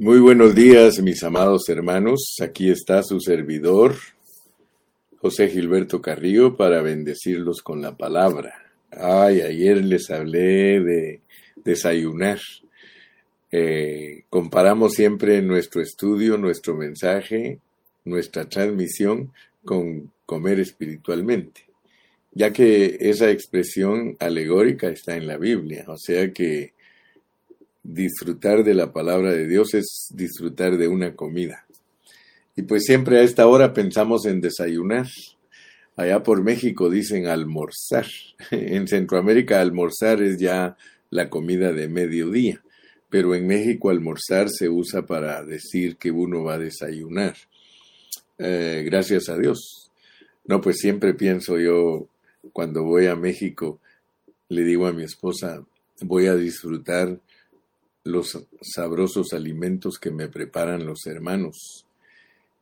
Muy buenos días, mis amados hermanos. Aquí está su servidor, José Gilberto Carrillo, para bendecirlos con la palabra. Ay, ayer les hablé de desayunar. Eh, comparamos siempre nuestro estudio, nuestro mensaje, nuestra transmisión con comer espiritualmente, ya que esa expresión alegórica está en la Biblia, o sea que disfrutar de la palabra de Dios es disfrutar de una comida. Y pues siempre a esta hora pensamos en desayunar. Allá por México dicen almorzar. En Centroamérica almorzar es ya la comida de mediodía. Pero en México almorzar se usa para decir que uno va a desayunar. Eh, gracias a Dios. No, pues siempre pienso yo, cuando voy a México, le digo a mi esposa, voy a disfrutar los sabrosos alimentos que me preparan los hermanos.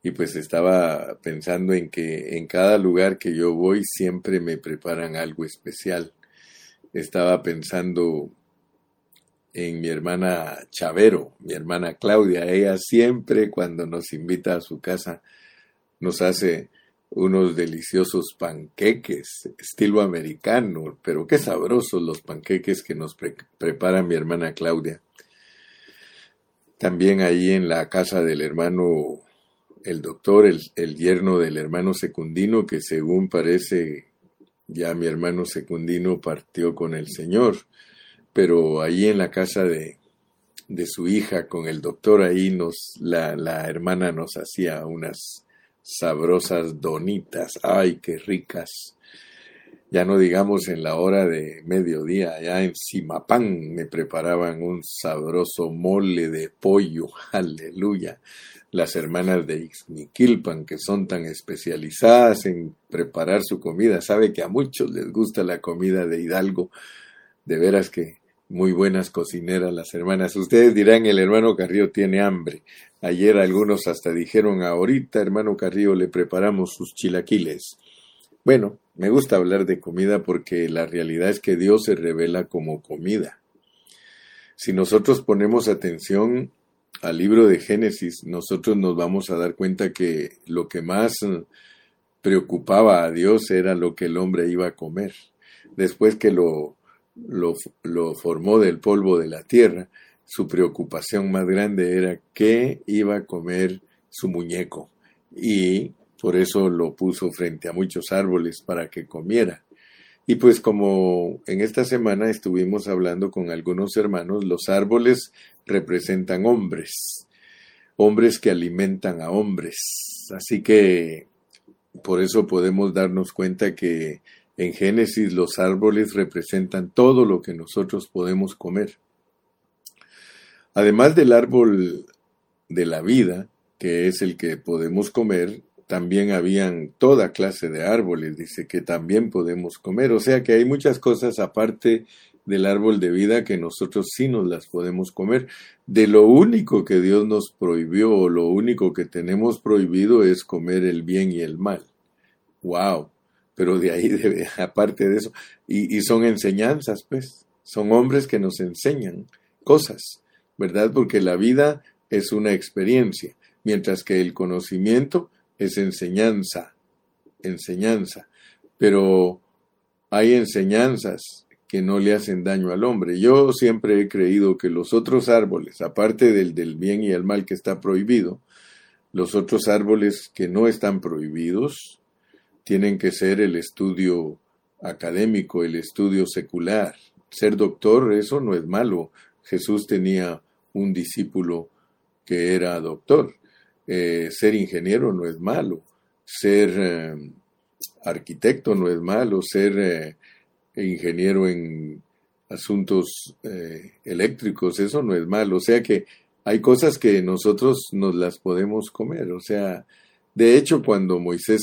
Y pues estaba pensando en que en cada lugar que yo voy siempre me preparan algo especial. Estaba pensando en mi hermana Chavero, mi hermana Claudia. Ella siempre cuando nos invita a su casa nos hace unos deliciosos panqueques, estilo americano, pero qué sabrosos los panqueques que nos prepara mi hermana Claudia. También ahí en la casa del hermano, el doctor, el, yerno del hermano secundino, que según parece ya mi hermano secundino partió con el Señor, pero ahí en la casa de, de su hija con el doctor, ahí nos, la, la hermana nos hacía unas sabrosas donitas, ay, qué ricas ya no digamos en la hora de mediodía, allá en Simapán me preparaban un sabroso mole de pollo, aleluya. Las hermanas de Ixmiquilpan, que son tan especializadas en preparar su comida, sabe que a muchos les gusta la comida de Hidalgo, de veras que muy buenas cocineras las hermanas. Ustedes dirán, el hermano Carrillo tiene hambre. Ayer algunos hasta dijeron, ahorita hermano Carrillo le preparamos sus chilaquiles. Bueno, me gusta hablar de comida porque la realidad es que Dios se revela como comida. Si nosotros ponemos atención al libro de Génesis, nosotros nos vamos a dar cuenta que lo que más preocupaba a Dios era lo que el hombre iba a comer. Después que lo, lo, formó del polvo de la tierra, su preocupación más grande era qué iba a comer su muñeco. Y por eso lo puso frente a muchos árboles para que comiera. Y pues como en esta semana estuvimos hablando con algunos hermanos, los árboles representan hombres, hombres que alimentan a hombres. Así que por eso podemos darnos cuenta que en Génesis los árboles representan todo lo que nosotros podemos comer. Además del árbol de la vida, que es el que podemos comer, también habían toda clase de árboles, dice que también podemos comer. O sea que hay muchas cosas aparte del árbol de vida que nosotros sí nos las podemos comer. De lo único que Dios nos prohibió o lo único que tenemos prohibido es comer el bien y el mal. ¡Wow! Pero de ahí, aparte de eso, y, y son enseñanzas, pues, son hombres que nos enseñan cosas, ¿verdad? Porque la vida es una experiencia, mientras que el conocimiento es enseñanza, enseñanza, pero hay enseñanzas que no le hacen daño al hombre. Yo siempre he creído que los otros árboles, aparte del del bien y el mal que está prohibido, los otros árboles que no están prohibidos tienen que ser el estudio académico, el estudio secular. Ser doctor, eso no es malo. Jesús tenía un discípulo que era doctor. Eh, ser ingeniero no es malo, ser eh, arquitecto no es malo, ser eh, ingeniero en asuntos eléctricos, eso no es malo. O sea que hay cosas que nosotros nos las podemos comer. O sea, de hecho, cuando Moisés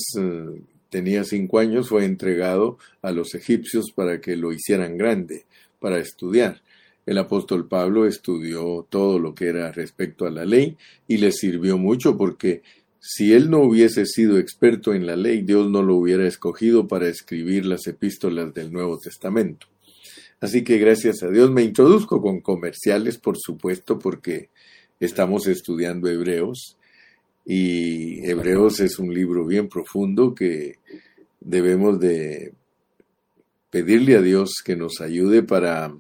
tenía cinco años, fue entregado a los egipcios para que lo hicieran grande, para estudiar. El apóstol Pablo estudió todo lo que era respecto a la ley y le sirvió mucho porque si él no hubiese sido experto en la ley, Dios no lo hubiera escogido para escribir las epístolas del Nuevo Testamento. Así que gracias a Dios me introduzco con comerciales, por supuesto, porque Estamos estudiando Hebreos y Hebreos es un libro bien profundo que debemos de pedirle a Dios que nos ayude para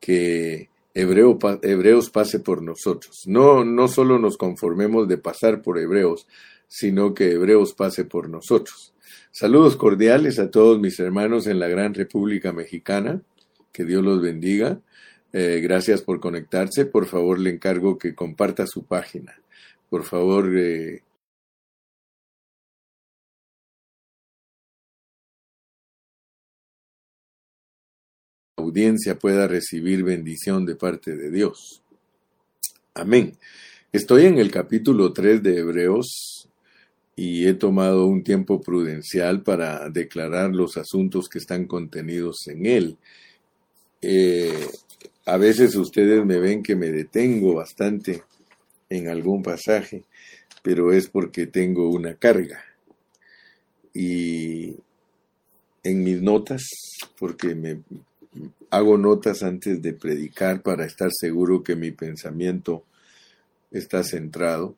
que Hebreo, Hebreos pase por nosotros. No, no solo nos conformemos de pasar por Hebreos, sino que Hebreos pase por nosotros. Saludos cordiales a todos mis hermanos en la gran República Mexicana. Que Dios los bendiga. Eh, gracias por conectarse. Por favor, le encargo que comparta su página. Por favor, eh, audiencia pueda recibir bendición de parte de Dios. Amén. Estoy en el capítulo 3 de Hebreos y he tomado un tiempo prudencial para declarar los asuntos que están contenidos en él. Eh, a veces ustedes me ven que me detengo bastante en algún pasaje, pero es porque tengo una carga. Y en mis notas, porque me hago notas antes de predicar para estar seguro que mi pensamiento está centrado.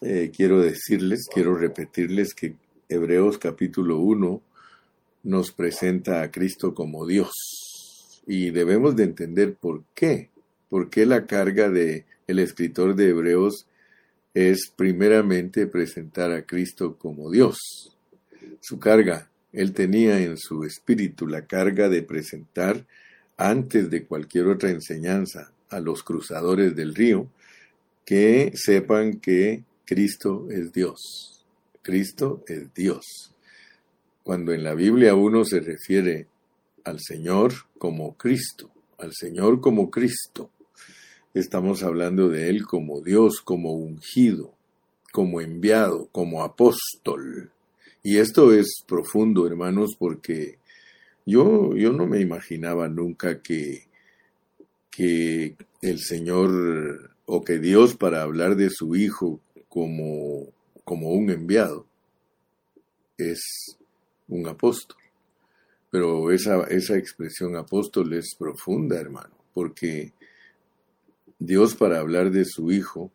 Eh, quiero decirles, quiero repetirles que Hebreos capítulo 1 nos presenta a Cristo como Dios y debemos de entender por qué, por qué la carga de el escritor de Hebreos es primeramente presentar a Cristo como Dios. Su carga él tenía en su espíritu la carga de presentar, antes de cualquier otra enseñanza, a los cruzadores del río, que sepan que Cristo es Dios. Cristo es Dios. Cuando en la Biblia uno se refiere al Señor como Cristo, al Señor como Cristo, estamos hablando de Él como Dios, como ungido, como enviado, como apóstol. Y esto es profundo, hermanos, porque yo, yo no me imaginaba nunca que, que el Señor o que Dios para hablar de su Hijo como, como un enviado es un apóstol. Pero esa, esa expresión apóstol es profunda, hermano, porque Dios para hablar de su Hijo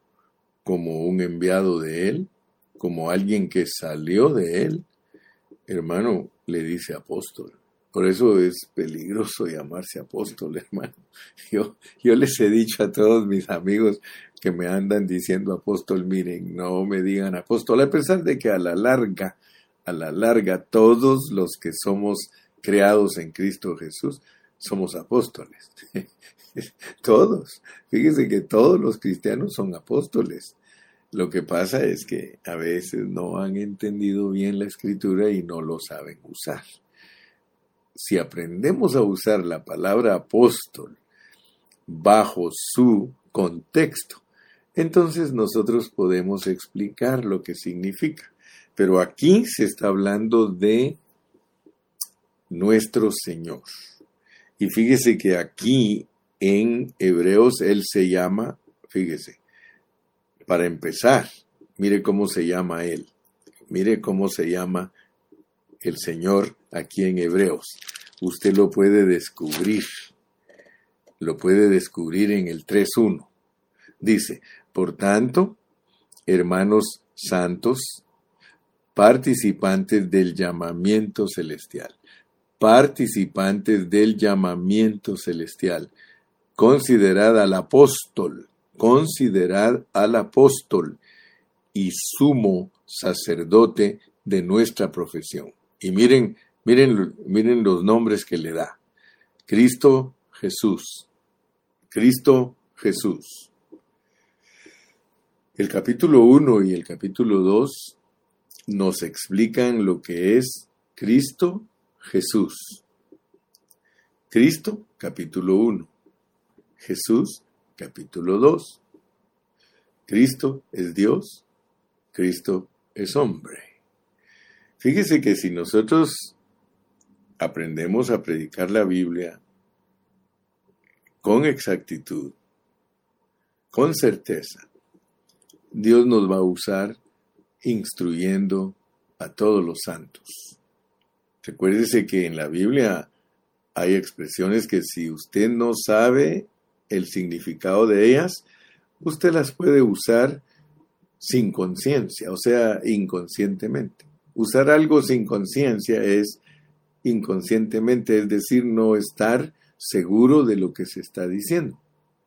como un enviado de Él, como alguien que salió de él, hermano, le dice apóstol. Por eso es peligroso llamarse apóstol, hermano. Yo, yo les he dicho a todos mis amigos que me andan diciendo apóstol, miren, no me digan apóstol, a pesar de que a la larga, a la larga, todos los que somos creados en Cristo Jesús somos apóstoles. todos. Fíjense que todos los cristianos son apóstoles. Lo que pasa es que a veces no han entendido bien la escritura y no lo saben usar. Si aprendemos a usar la palabra apóstol bajo su contexto, entonces nosotros podemos explicar lo que significa. Pero aquí se está hablando de nuestro Señor. Y fíjese que aquí en Hebreos Él se llama, fíjese, para empezar, mire cómo se llama él. Mire cómo se llama el Señor aquí en Hebreos. Usted lo puede descubrir. Lo puede descubrir en el 3.1. Dice, por tanto, hermanos santos, participantes del llamamiento celestial, participantes del llamamiento celestial, considerad al apóstol, considerar al apóstol y sumo sacerdote de nuestra profesión. Y miren, miren, miren los nombres que le da. Cristo Jesús. Cristo Jesús. El capítulo 1 y el capítulo 2 nos explican lo que es Cristo Jesús. Cristo, capítulo 1. Jesús, capítulo 2. Cristo es Dios, Cristo es hombre. Fíjese que si nosotros aprendemos a predicar la Biblia con exactitud, con certeza, Dios nos va a usar instruyendo a todos los santos. Recuérdese que en la Biblia hay expresiones que si usted no sabe el significado de ellas, usted las puede usar sin conciencia, o sea, inconscientemente. Usar algo sin conciencia es inconscientemente, es decir, no estar seguro de lo que se está diciendo.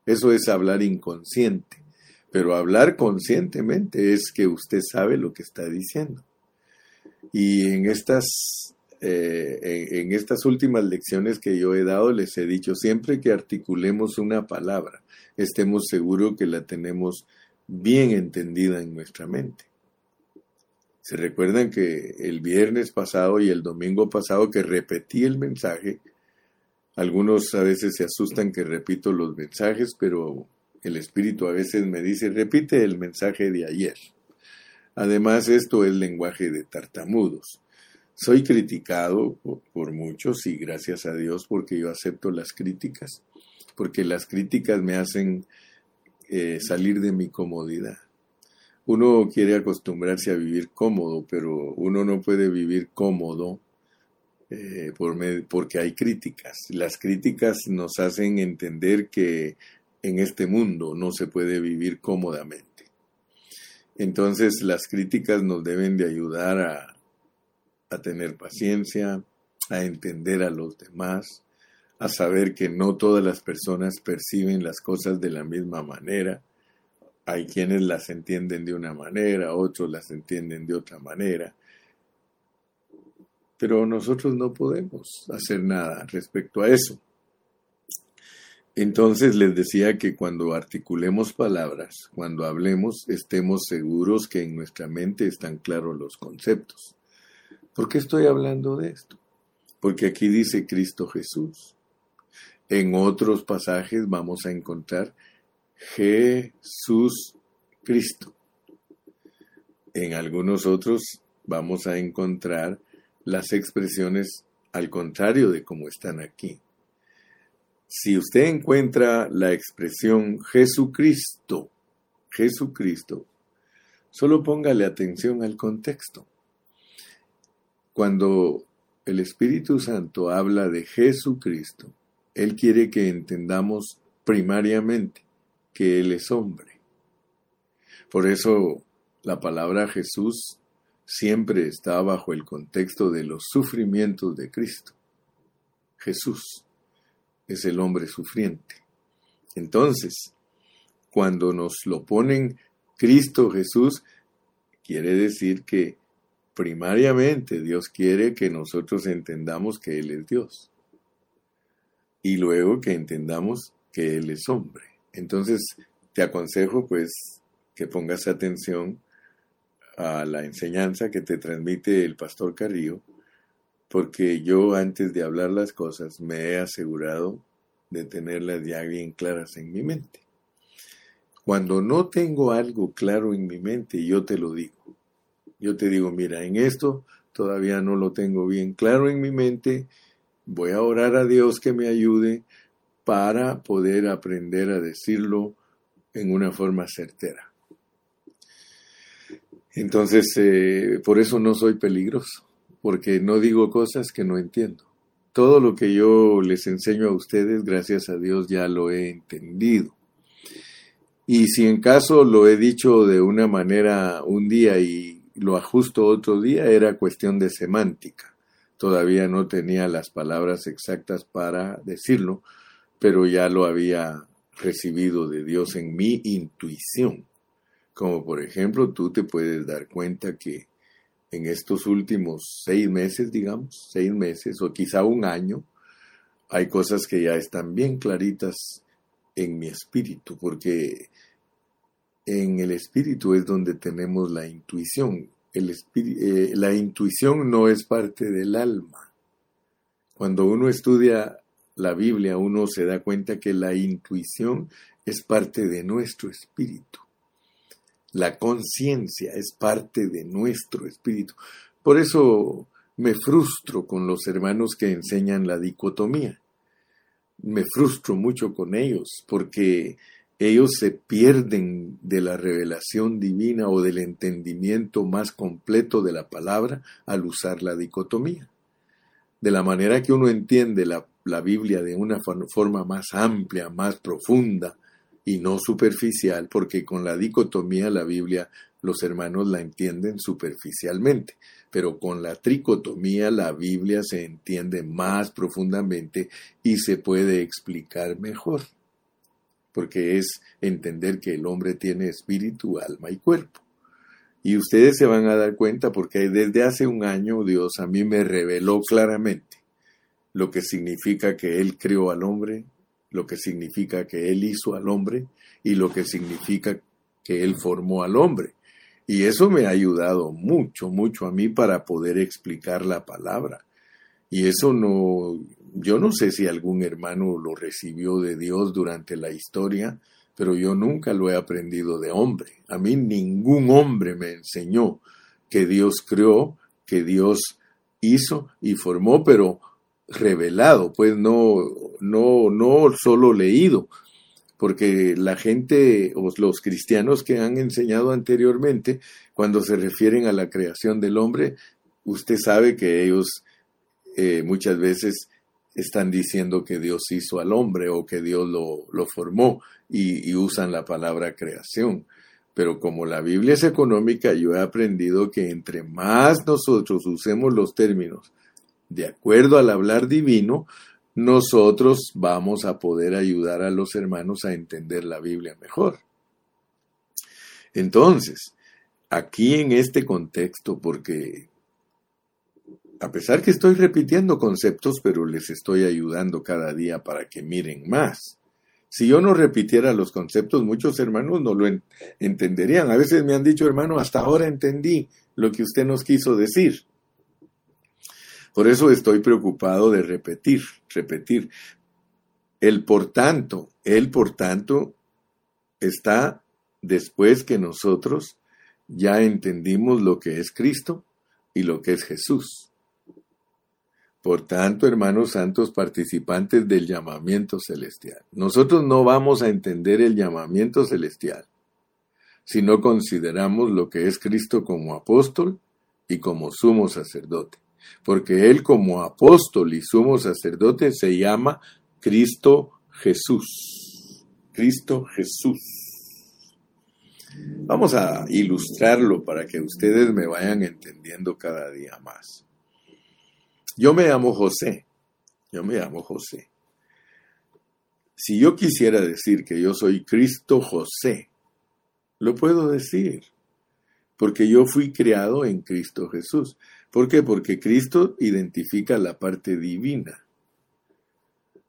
Eso es hablar inconsciente. Pero hablar conscientemente es que usted sabe lo que está diciendo. Y en estas, eh, en, estas últimas lecciones que yo he dado, les he dicho, siempre que articulemos una palabra, estemos seguros que la tenemos bien entendida en nuestra mente. Se recuerdan que el viernes pasado y el domingo pasado que repetí el mensaje, algunos a veces se asustan que repito los mensajes, pero el Espíritu a veces me dice, repite el mensaje de ayer. Además, esto es lenguaje de tartamudos. Soy criticado por muchos y gracias a Dios porque yo acepto las críticas, porque las críticas me hacen eh, salir de mi comodidad. Uno quiere acostumbrarse a vivir cómodo, pero uno no puede vivir cómodo eh, por porque hay críticas. Las críticas nos hacen entender que en este mundo no se puede vivir cómodamente. Entonces las críticas nos deben de ayudar a, a tener paciencia, a entender a los demás, a saber que no todas las personas perciben las cosas de la misma manera. Hay quienes las entienden de una manera, otros las entienden de otra manera. Pero nosotros no podemos hacer nada respecto a eso. Entonces les decía que cuando articulemos palabras, cuando hablemos, estemos seguros que en nuestra mente están claros los conceptos. ¿Por qué estoy hablando de esto? Porque aquí dice Cristo Jesús. En otros pasajes vamos a encontrar Jesús Cristo. En algunos otros vamos a encontrar las expresiones al contrario de como están aquí. Si usted encuentra la expresión Jesucristo, Jesucristo, solo póngale atención al contexto. Cuando el Espíritu Santo habla de Jesucristo, Él quiere que entendamos primariamente que Él es hombre. Por eso la palabra Jesús siempre está bajo el contexto de los sufrimientos de Cristo. Jesús es el hombre sufriente. Entonces, cuando nos lo ponen Cristo Jesús, quiere decir que primariamente Dios quiere que nosotros entendamos que Él es Dios. Y luego que entendamos que Él es hombre. Entonces, te aconsejo pues que pongas atención a la enseñanza que te transmite el pastor Carrillo, porque yo antes de hablar las cosas me he asegurado de tenerlas ya bien claras en mi mente. Cuando no tengo algo claro en mi mente, yo te lo digo. Yo te digo, mira, en esto todavía no lo tengo bien claro en mi mente, voy a orar a Dios que me ayude para poder aprender a decirlo en una forma certera. Entonces, eh, por eso no soy peligroso, porque no digo cosas que no entiendo. Todo lo que yo les enseño a ustedes, gracias a Dios, ya lo he entendido. Y si en caso lo he dicho de una manera un día y lo ajusto otro día, era cuestión de semántica. Todavía no tenía las palabras exactas para decirlo, pero ya lo había recibido de Dios en mi intuición. Como por ejemplo, tú te puedes dar cuenta que en estos últimos seis meses, digamos, seis meses o quizá un año, hay cosas que ya están bien claritas en mi espíritu, porque en el espíritu es donde tenemos la intuición. El eh, la intuición no es parte del alma. Cuando uno estudia la Biblia, uno se da cuenta que la intuición es parte de nuestro espíritu. La conciencia es parte de nuestro espíritu. Por eso me frustro con los hermanos que enseñan la dicotomía. Me frustro mucho con ellos porque ellos se pierden de la revelación divina o del entendimiento más completo de la palabra al usar la dicotomía. De la manera que uno entiende la, la Biblia de una forma más amplia, más profunda, y no superficial, porque con la dicotomía la Biblia los hermanos la entienden superficialmente, pero con la tricotomía la Biblia se entiende más profundamente y se puede explicar mejor, porque es entender que el hombre tiene espíritu, alma y cuerpo. Y ustedes se van a dar cuenta porque desde hace un año Dios a mí me reveló claramente lo que significa que Él creó al hombre, lo que significa que Él hizo al hombre y lo que significa que Él formó al hombre. Y eso me ha ayudado mucho, mucho a mí para poder explicar la palabra. Y eso no, yo no sé si algún hermano lo recibió de Dios durante la historia, pero yo nunca lo he aprendido de hombre. A mí ningún hombre me enseñó que Dios creó, que Dios hizo y formó, pero revelado, pues no, no, no solo leído, porque la gente o los cristianos que han enseñado anteriormente, cuando se refieren a la creación del hombre, usted sabe que ellos eh, muchas veces están diciendo que Dios hizo al hombre o que Dios lo, formó y, usan la palabra creación. Pero como la Biblia es económica, yo he aprendido que entre más nosotros usemos los términos de acuerdo al hablar divino, nosotros vamos a poder ayudar a los hermanos a entender la Biblia mejor. Entonces, aquí en este contexto, porque a pesar que estoy repitiendo conceptos, pero les estoy ayudando cada día para que miren más. Si yo no repitiera los conceptos, muchos hermanos no lo entenderían. A veces me han dicho, hermano, hasta ahora entendí lo que usted nos quiso decir. Por eso estoy preocupado de repetir, repetir. El por tanto, el por tanto está después que nosotros ya entendimos lo que es Cristo y lo que es Jesús. Por tanto, hermanos santos, participantes del llamamiento celestial. Nosotros no vamos a entender el llamamiento celestial si no consideramos lo que es Cristo como apóstol y como sumo sacerdote porque él como apóstol y sumo sacerdote se llama Cristo Jesús. Cristo Jesús. Vamos a ilustrarlo para que ustedes me vayan entendiendo cada día más. Yo me llamo José. Yo me llamo José. Si yo quisiera decir que yo soy Cristo José, lo puedo decir, porque yo fui creado en Cristo Jesús. ¿Por qué? Porque Cristo identifica la parte divina.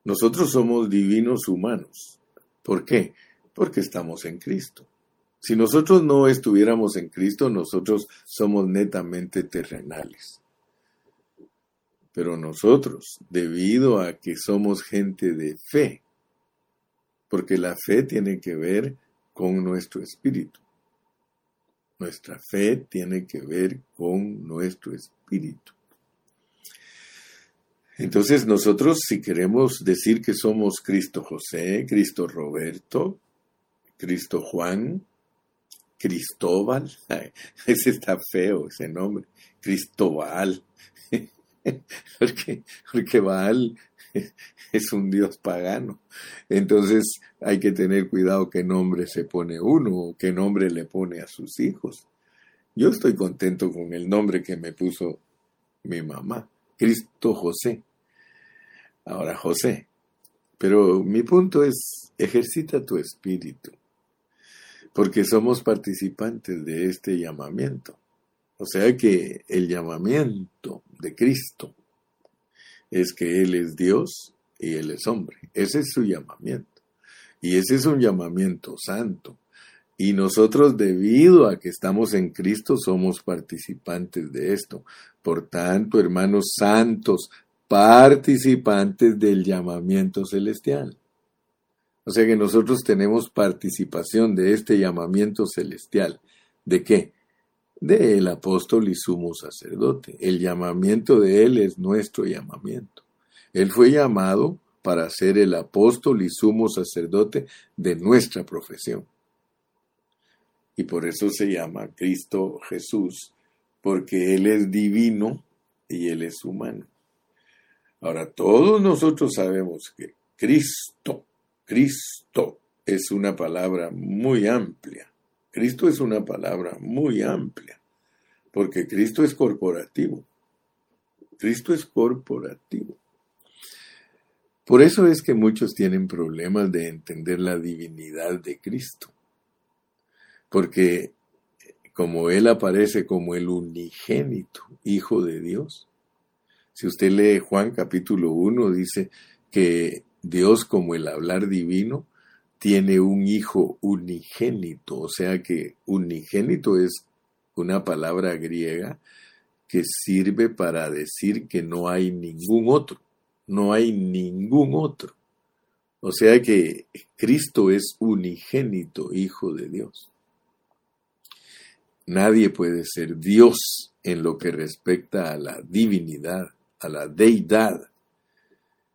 Nosotros somos divinos humanos. ¿Por qué? Porque estamos en Cristo. Si nosotros no estuviéramos en Cristo, nosotros somos netamente terrenales. Pero nosotros, debido a que somos gente de fe, porque la fe tiene que ver con nuestro espíritu. Nuestra fe tiene que ver con nuestro espíritu. Entonces nosotros si queremos decir que somos Cristo José, Cristo Roberto, Cristo Juan, Cristóbal, ese está feo ese nombre, Cristóbal, porque, porque Baal es un dios pagano. Entonces hay que tener cuidado qué nombre se pone uno o qué nombre le pone a sus hijos. Yo estoy contento con el nombre que me puso mi mamá, Cristo José. Ahora José. Pero mi punto es, ejercita tu espíritu, porque somos participantes de este llamamiento. O sea que el llamamiento de Cristo es que Él es Dios y Él es hombre. Ese es su llamamiento. Y ese es un llamamiento santo. Y nosotros, debido a que estamos en Cristo, somos participantes de esto. Por tanto, hermanos santos, participantes del llamamiento celestial. O sea que nosotros tenemos participación de este llamamiento celestial. ¿De qué? De el apóstol y sumo sacerdote. El llamamiento de él es nuestro llamamiento. Él fue llamado para ser el apóstol y sumo sacerdote de nuestra profesión. Y por eso se llama Cristo Jesús, porque Él es divino y Él es humano. Ahora, todos nosotros sabemos que Cristo, Cristo, es una palabra muy amplia. Cristo es una palabra muy amplia, porque Cristo es corporativo. Cristo es corporativo. Por eso es que muchos tienen problemas de entender la divinidad de Cristo. Porque como Él aparece como el unigénito Hijo de Dios, si usted lee Juan capítulo 1, dice que Dios como el hablar divino tiene un hijo unigénito, o sea que unigénito es una palabra griega que sirve para decir que no hay ningún otro, no hay ningún otro. O sea que Cristo es unigénito, Hijo de Dios. Nadie puede ser Dios en lo que respecta a la divinidad, a la deidad.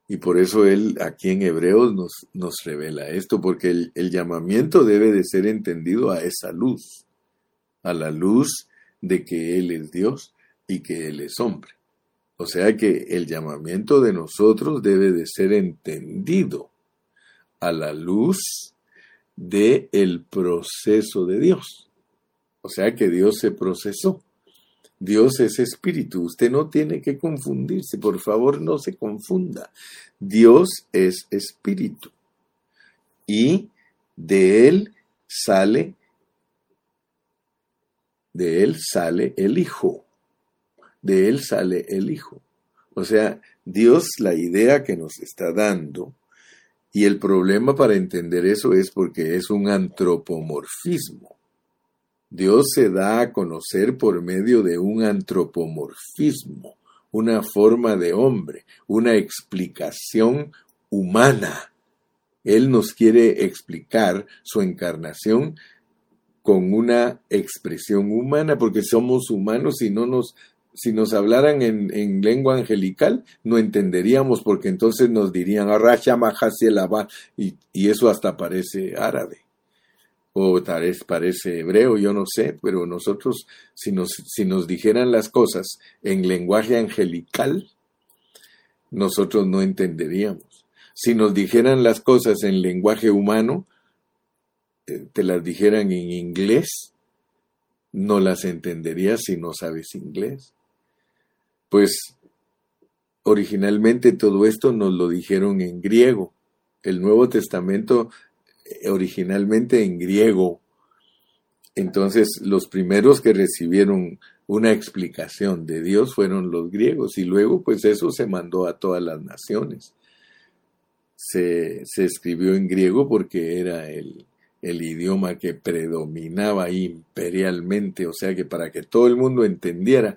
Y por eso él aquí en Hebreos nos, nos revela esto, porque el, el llamamiento debe de ser entendido a esa luz, a la luz de que Él es Dios y que Él es hombre. O sea que el llamamiento de nosotros debe de ser entendido a la luz de el proceso de Dios. O sea que Dios se procesó. Dios es espíritu. Usted no tiene que confundirse. Por favor, no se confunda. Dios es espíritu. Y de él sale, de él sale el Hijo de él sale el Hijo. O sea, Dios la idea que nos está dando, y el problema para entender eso es porque es un antropomorfismo. Dios se da a conocer por medio de un antropomorfismo, una forma de hombre, una explicación humana. Él nos quiere explicar su encarnación con una expresión humana, porque somos humanos y no nos si nos hablaran en, lengua angelical, no entenderíamos porque entonces nos dirían y, y eso hasta parece árabe o tal vez parece hebreo, yo no sé, pero nosotros si nos, si nos dijeran las cosas en lenguaje angelical, nosotros no entenderíamos. Si nos dijeran las cosas en lenguaje humano, te las dijeran en inglés, no las entenderías si no sabes inglés. Pues originalmente todo esto nos lo dijeron en griego. El Nuevo Testamento originalmente en griego. Entonces los primeros que recibieron una explicación de Dios fueron los griegos y luego pues eso se mandó a todas las naciones. Se, se escribió en griego porque era el, el idioma que predominaba imperialmente, o sea que para que todo el mundo entendiera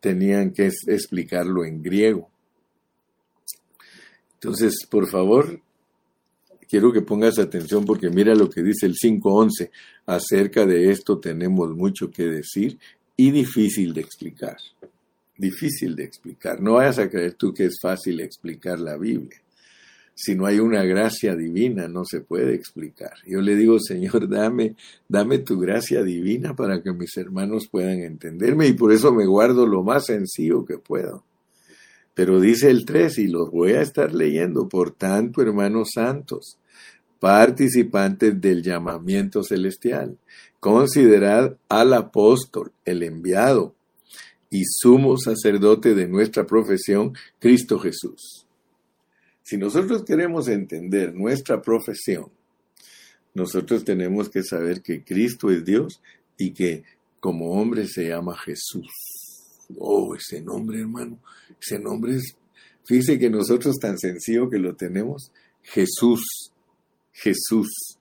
tenían que explicarlo en griego. Entonces, por favor, quiero que pongas atención porque mira lo que dice el 5.11. Acerca de esto tenemos mucho que decir y difícil de explicar. Difícil de explicar. No vayas a creer tú que es fácil explicar la Biblia si no hay una gracia divina, no se puede explicar. Yo le digo, Señor, dame, dame tu gracia divina para que mis hermanos puedan entenderme y por eso me guardo lo más sencillo que puedo. Pero dice el 3 y los voy a estar leyendo, por tanto, hermanos santos, participantes del llamamiento celestial, considerad al apóstol, el enviado y sumo sacerdote de nuestra profesión, Cristo Jesús si nosotros queremos entender nuestra profesión, nosotros tenemos que saber que Cristo es Dios y que como hombre se llama Jesús. Oh, ese nombre, hermano, ese nombre es, fíjese que nosotros tan sencillo que lo tenemos, Jesús, Jesús.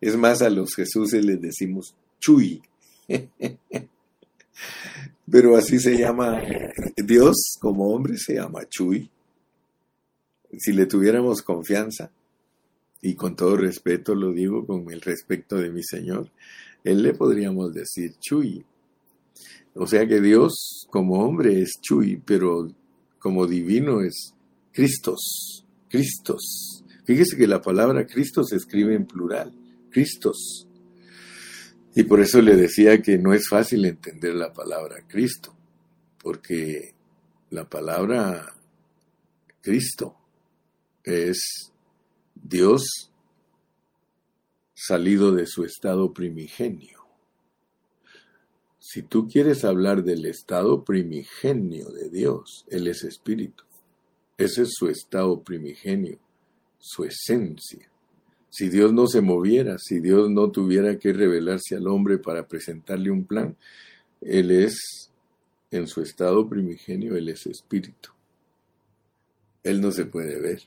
Es más, a los Jesuses les decimos Chuy. Pero así se llama Dios como hombre, se llama Chuy si le tuviéramos confianza, y con todo respeto lo digo, con el respeto de mi Señor, Él le podríamos decir Chuy. O sea que Dios como hombre es Chuy, pero como divino es Cristos, Cristos. Fíjese que la palabra Cristo se escribe en plural, Cristos. Y por eso le decía que no es fácil entender la palabra Cristo, porque la palabra Cristo es Dios salido de su estado primigenio. Si tú quieres hablar del estado primigenio de Dios, Él es espíritu. Ese es su estado primigenio, su esencia. Si Dios no se moviera, si Dios no tuviera que revelarse al hombre para presentarle un plan, Él es, en su estado primigenio, Él es espíritu. Él no se puede ver.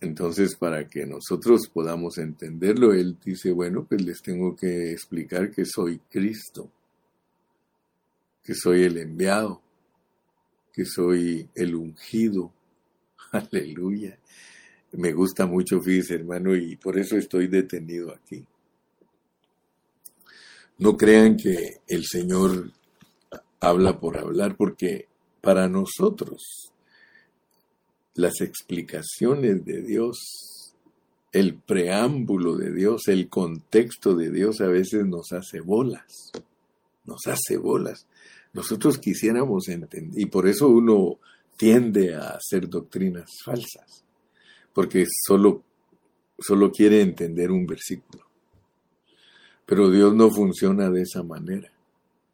Entonces, para que nosotros podamos entenderlo, Él dice, bueno, pues les tengo que explicar que soy Cristo, que soy el enviado, que soy el ungido. Aleluya. Me gusta mucho, fíjese hermano, y por eso estoy detenido aquí. No crean que el Señor habla por hablar, porque para nosotros las explicaciones de Dios, el preámbulo de Dios, el contexto de Dios a veces nos hace bolas, nos hace bolas. Nosotros quisiéramos entender, y por eso uno tiende a hacer doctrinas falsas, porque solo, solo quiere entender un versículo. Pero Dios no funciona de esa manera.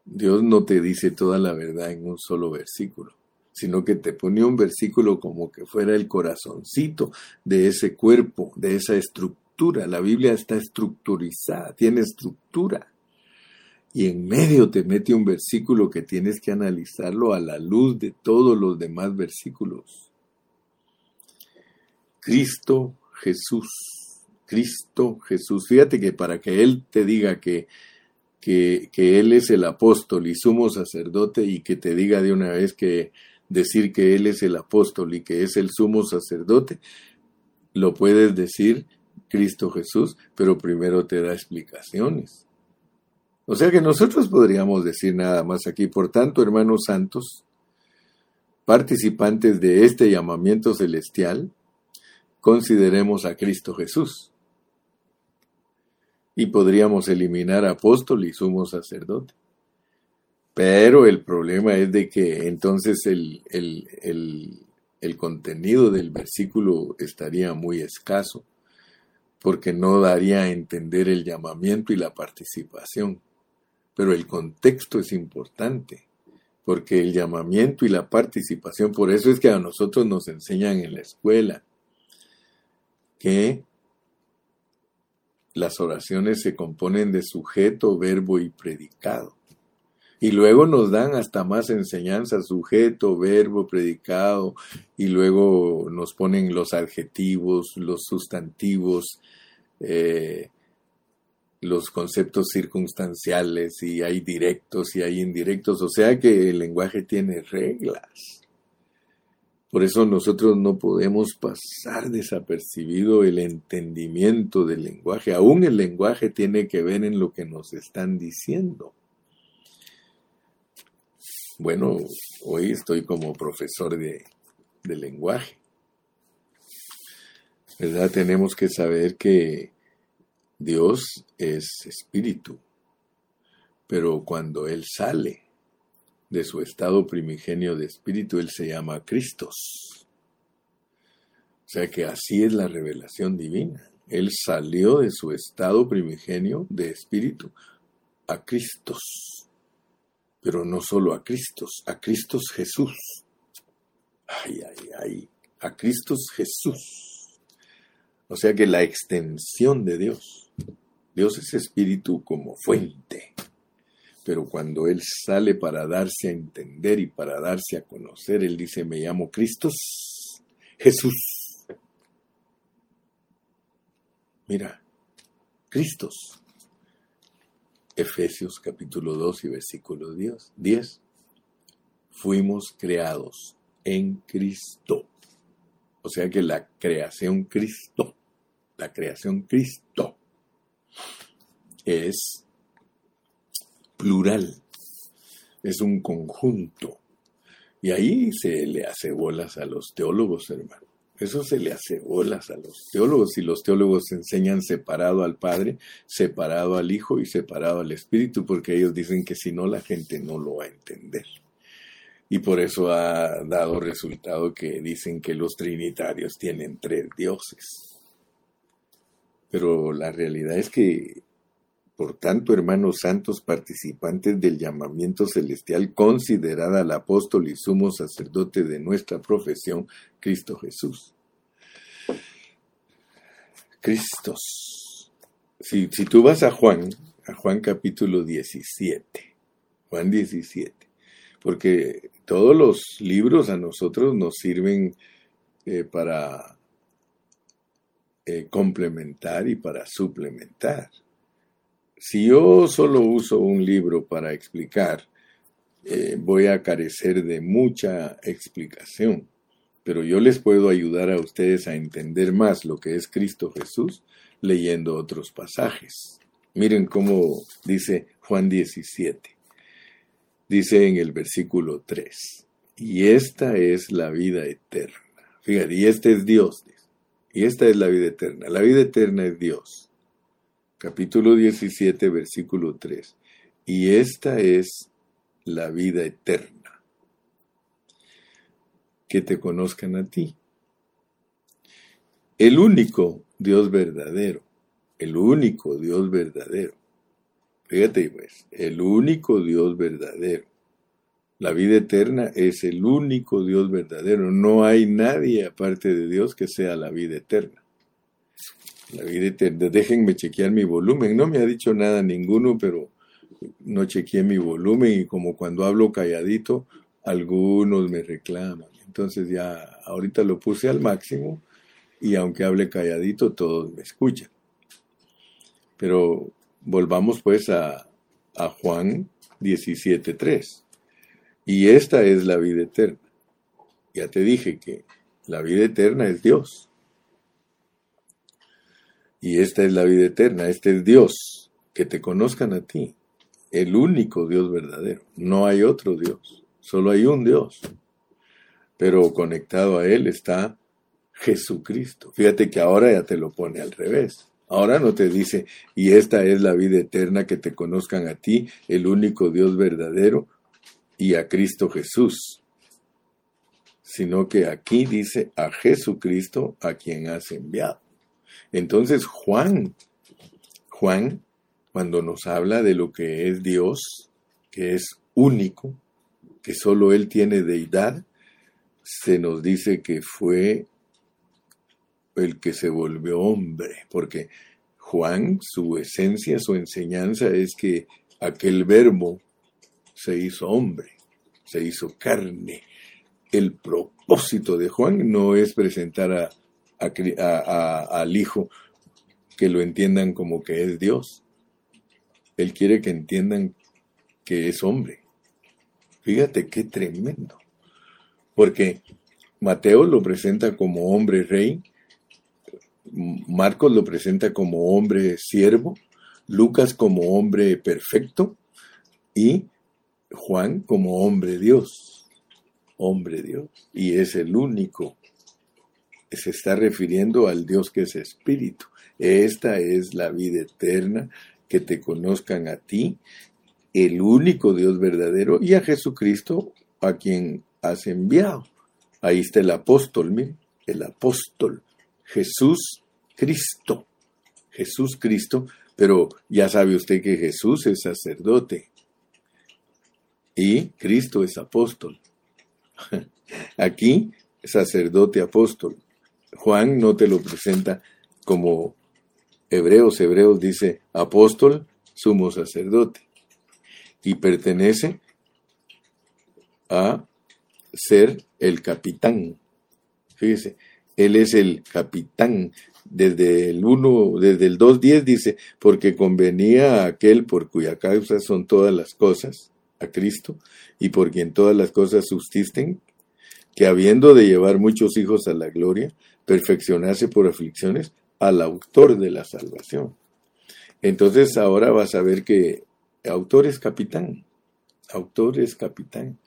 Dios no te dice toda la verdad en un solo versículo sino que te ponía un versículo como que fuera el corazoncito de ese cuerpo, de esa estructura. La Biblia está estructurizada, tiene estructura. Y en medio te mete un versículo que tienes que analizarlo a la luz de todos los demás versículos. Cristo Jesús. Cristo Jesús. Fíjate que para que Él te diga que, que, que Él es el apóstol y sumo sacerdote y que te diga de una vez que decir que Él es el apóstol y que es el sumo sacerdote, lo puedes decir Cristo Jesús, pero primero te da explicaciones. O sea que nosotros podríamos decir nada más aquí, por tanto, hermanos santos, participantes de este llamamiento celestial, consideremos a Cristo Jesús. Y podríamos eliminar apóstol y sumo sacerdote. Pero el problema es de que entonces el, el, contenido del versículo estaría muy escaso, porque no daría a entender el llamamiento y la participación. Pero el contexto es importante, porque el llamamiento y la participación, por eso es que a nosotros nos enseñan en la escuela que las oraciones se componen de sujeto, verbo y predicado. Y luego nos dan hasta más enseñanza, sujeto, verbo, predicado, y luego nos ponen los adjetivos, los sustantivos, eh, los conceptos circunstanciales, y hay directos y hay indirectos, o sea que el lenguaje tiene reglas. Por eso nosotros no podemos pasar desapercibido el entendimiento del lenguaje. Aún el lenguaje tiene que ver en lo que nos están diciendo. Bueno, hoy estoy como profesor de, lenguaje. ¿Verdad? Tenemos que saber que Dios es espíritu, pero cuando Él sale de su estado primigenio de espíritu, Él se llama Cristos. O sea que así es la revelación divina. Él salió de su estado primigenio de espíritu a Cristos pero no solo a Cristo, a Cristo Jesús. Ay, ay, ay, a Cristo Jesús. O sea que la extensión de Dios, Dios es espíritu como fuente, pero cuando Él sale para darse a entender y para darse a conocer, Él dice, me llamo Cristo Jesús. Mira, Cristos. Efesios capítulo 2 y versículo 10. Fuimos creados en Cristo. O sea que la creación Cristo, la creación Cristo es plural, es un conjunto. Y ahí se le hace bolas a los teólogos, hermano. Eso se le hace bolas a los teólogos y los teólogos enseñan separado al Padre, separado al Hijo y separado al Espíritu, porque ellos dicen que si no la gente no lo va a entender. Y por eso ha dado resultado que dicen que los trinitarios tienen tres dioses. Pero la realidad es que, por tanto, hermanos santos, participantes del llamamiento celestial, considerada al apóstol y sumo sacerdote de nuestra profesión, Cristo Jesús. Cristos. Si, si tú vas a Juan, a Juan capítulo 17, Juan 17, porque todos los libros a nosotros nos sirven eh, para eh, complementar y para suplementar. Si yo solo uso un libro para explicar, eh, voy a carecer de mucha explicación, pero yo les puedo ayudar a ustedes a entender más lo que es Cristo Jesús leyendo otros pasajes. Miren cómo dice Juan 17. Dice en el versículo 3, y esta es la vida eterna. Fíjate, y este es Dios. Y esta es la vida eterna. La vida eterna es Dios. Capítulo 17, versículo 3. Y esta es la vida eterna. Que te conozcan a ti. El único Dios verdadero el único Dios verdadero. Fíjate, pues, el único Dios verdadero. La vida eterna es el único Dios verdadero. No hay nadie aparte de Dios que sea la vida eterna. Déjenme chequear mi volumen. No me ha dicho nada ninguno, pero no chequeé mi volumen y como cuando hablo calladito, algunos me reclaman. Entonces ya ahorita lo puse al máximo y aunque hable calladito, todos me escuchan. Pero volvamos pues a, a Juan 17.3. Y esta es la vida eterna. Ya te dije que la vida eterna es Dios. Y esta es la vida eterna, este es Dios, que te conozcan a ti, el único Dios verdadero. No hay otro Dios, solo hay un Dios. Pero conectado a Él está Jesucristo. Fíjate que ahora ya te lo pone al revés. Ahora no te dice, y esta es la vida eterna, que te conozcan a ti, el único Dios verdadero, y a Cristo Jesús, sino que aquí dice a Jesucristo a quien has enviado. Entonces Juan, Juan, cuando nos habla de lo que es Dios, que es único, que solo Él tiene deidad, se nos dice que fue el que se volvió hombre, porque Juan, su esencia, su enseñanza es que aquel verbo se hizo hombre, se hizo carne. El propósito de Juan no es presentar a, al Hijo que lo entiendan como que es Dios. Él quiere que entiendan que es hombre. Fíjate qué tremendo. Porque Mateo lo presenta como hombre rey, Marcos lo presenta como hombre siervo, Lucas como hombre perfecto y Juan como hombre Dios. Hombre Dios. Y es el único. Se está refiriendo al Dios que es espíritu. Esta es la vida eterna, que te conozcan a ti, el único Dios verdadero, y a Jesucristo, a quien has enviado. Ahí está el apóstol, mire, el apóstol. Jesús Cristo. Jesús Cristo, pero ya sabe usted que Jesús es sacerdote y Cristo es apóstol. Aquí, sacerdote apóstol. Juan no te lo presenta como Hebreos, Hebreos dice apóstol, sumo sacerdote. Y pertenece a ser el capitán. Fíjese, él es el capitán desde el 1, desde el 2.10 dice, porque convenía a aquel por cuya causa son todas las cosas, a Cristo, y por quien todas las cosas subsisten, que habiendo de llevar muchos hijos a la gloria, perfeccionase por aflicciones al autor de la salvación. Entonces ahora vas a ver que autor es capitán, autor es capitán.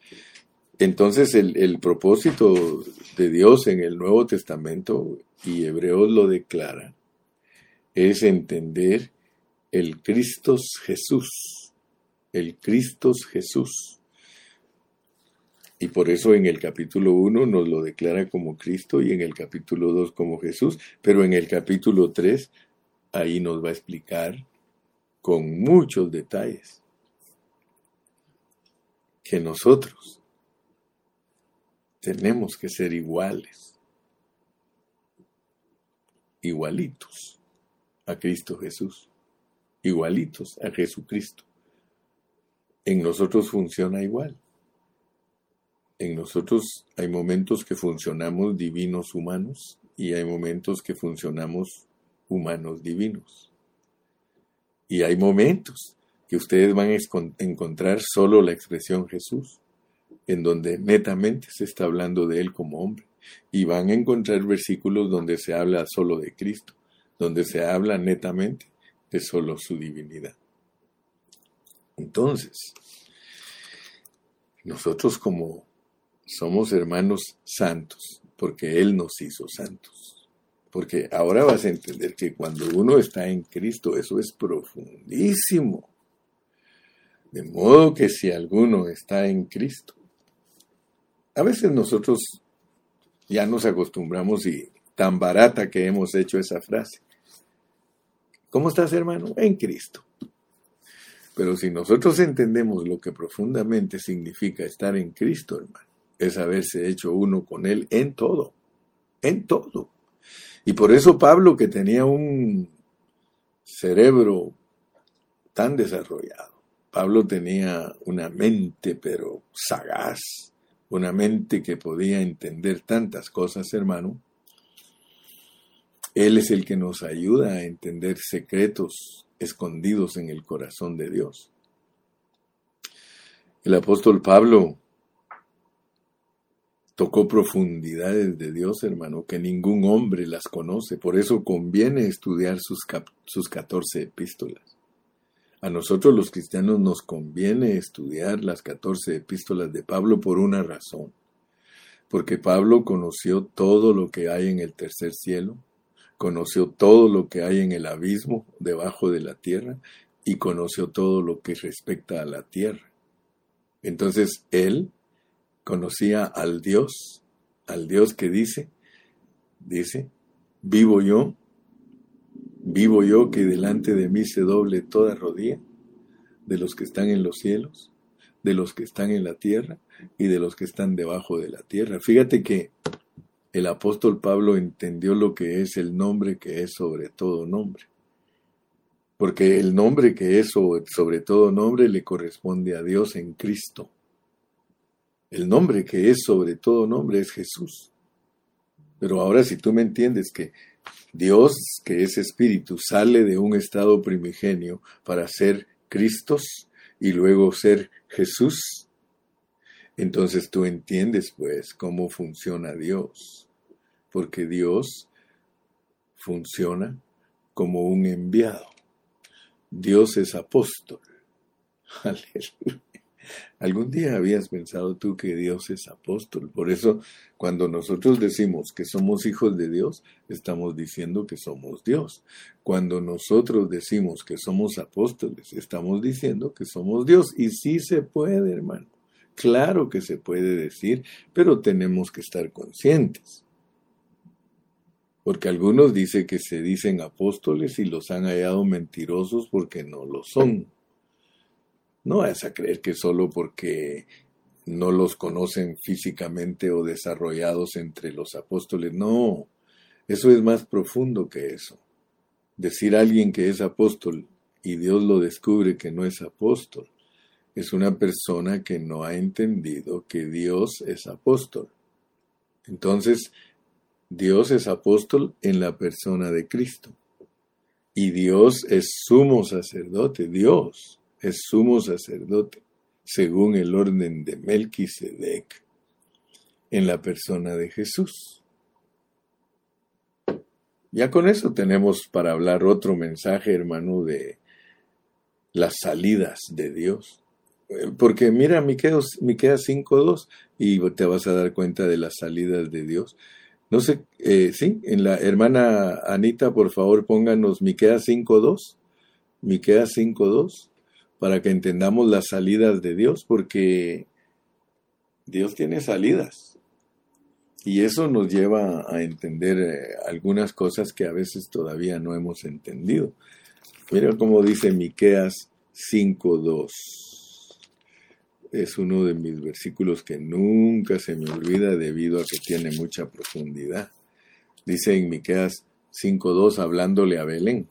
Entonces el, el propósito de Dios en el Nuevo Testamento y Hebreos lo declara, es entender el Cristo Jesús, el Cristo Jesús. Y por eso en el capítulo 1 nos lo declara como Cristo y en el capítulo 2 como Jesús, pero en el capítulo 3 ahí nos va a explicar con muchos detalles que nosotros tenemos que ser iguales, igualitos a Cristo Jesús, igualitos a Jesucristo. En nosotros funciona igual. En nosotros hay momentos que funcionamos divinos humanos y hay momentos que funcionamos humanos divinos. Y hay momentos que ustedes van a encontrar solo la expresión Jesús, en donde netamente se está hablando de Él como hombre. Y van a encontrar versículos donde se habla solo de Cristo, donde se habla netamente de solo su divinidad. Entonces, nosotros como somos hermanos santos, porque Él nos hizo santos. Porque ahora vas a entender que cuando uno está en Cristo, eso es profundísimo. De modo que si alguno está en Cristo, a veces nosotros ya nos acostumbramos y tan barata que hemos hecho esa frase. ¿Cómo estás, hermano? En Cristo. Pero si nosotros entendemos lo que profundamente significa estar en Cristo, hermano, es haberse hecho uno con Él en todo, en todo. Y por eso Pablo, que tenía un cerebro tan desarrollado, Pablo tenía una mente pero sagaz, una mente que podía entender tantas cosas, hermano. Él es el que nos ayuda a entender secretos escondidos en el corazón de Dios. El apóstol Pablo tocó profundidades de Dios, hermano, que ningún hombre las conoce. Por eso conviene estudiar sus, sus 14 epístolas. A nosotros los cristianos nos conviene estudiar las 14 epístolas de Pablo por una razón. Porque Pablo conoció todo lo que hay en el tercer cielo, conoció todo lo que hay en el abismo debajo de la tierra y conoció todo lo que respecta a la tierra. Entonces él conocía al Dios, al Dios que dice, dice, vivo yo Vivo yo que delante de mí se doble toda rodilla de los que están en los cielos, de los que están en la tierra y de los que están debajo de la tierra. Fíjate que el apóstol Pablo entendió lo que es el nombre que es sobre todo nombre. Porque el nombre que es sobre todo nombre le corresponde a Dios en Cristo. El nombre que es sobre todo nombre es Jesús. Pero ahora si tú me entiendes que Dios, que es espíritu, sale de un estado primigenio para ser Cristos y luego ser Jesús. Entonces tú entiendes pues cómo funciona Dios, porque Dios funciona como un enviado. Dios es apóstol. Aleluya. ¿Algún día habías pensado tú que Dios es apóstol? Por eso, cuando nosotros decimos que somos hijos de Dios, estamos diciendo que somos Dios. Cuando nosotros decimos que somos apóstoles, estamos diciendo que somos Dios. Y sí se puede, hermano. Claro que se puede decir, pero tenemos que estar conscientes. Porque algunos dicen que se dicen apóstoles y los han hallado mentirosos porque no lo son. No es a creer que solo porque no los conocen físicamente o desarrollados entre los apóstoles. No, eso es más profundo que eso. Decir a alguien que es apóstol y Dios lo descubre que no es apóstol, es una persona que no ha entendido que Dios es apóstol. Entonces, Dios es apóstol en la persona de Cristo. Y Dios es sumo sacerdote, Dios es sumo sacerdote según el orden de Melquisedec en la persona de Jesús. Ya con eso tenemos para hablar otro mensaje, hermano, de las salidas de Dios. Eh, porque mira Miqueas, 5.2 y te vas a dar cuenta de las salidas de Dios. No sé, eh, sí, en la hermana Anita, por favor, pónganos Miqueas 5.2. Miqueas 5.2 para que entendamos las salidas de Dios, porque Dios tiene salidas. Y eso nos lleva a entender eh, algunas cosas que a veces todavía no hemos entendido. Mira cómo dice Miqueas 5:2. Es uno de mis versículos que nunca se me olvida debido a que tiene mucha profundidad. Dice en Miqueas 5:2 hablándole a Belén,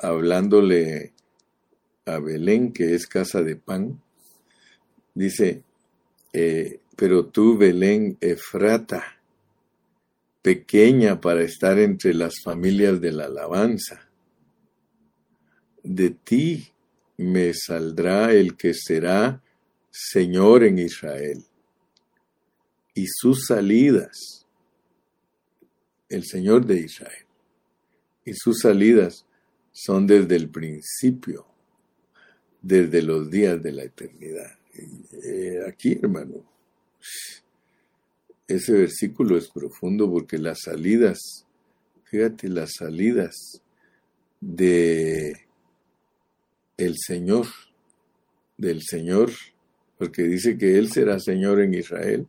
hablándole a Belén que es casa de pan. Dice, eh, pero tú, Belén Efrata, pequeña para estar entre las familias de la alabanza, de ti me saldrá el que será Señor en Israel. Y sus salidas, el Señor de Israel, y sus salidas son desde el principio, desde los días de la eternidad. Eh, aquí, hermano, ese versículo es profundo porque las salidas, fíjate, las salidas de el Señor, del Señor, porque dice que Él será Señor en Israel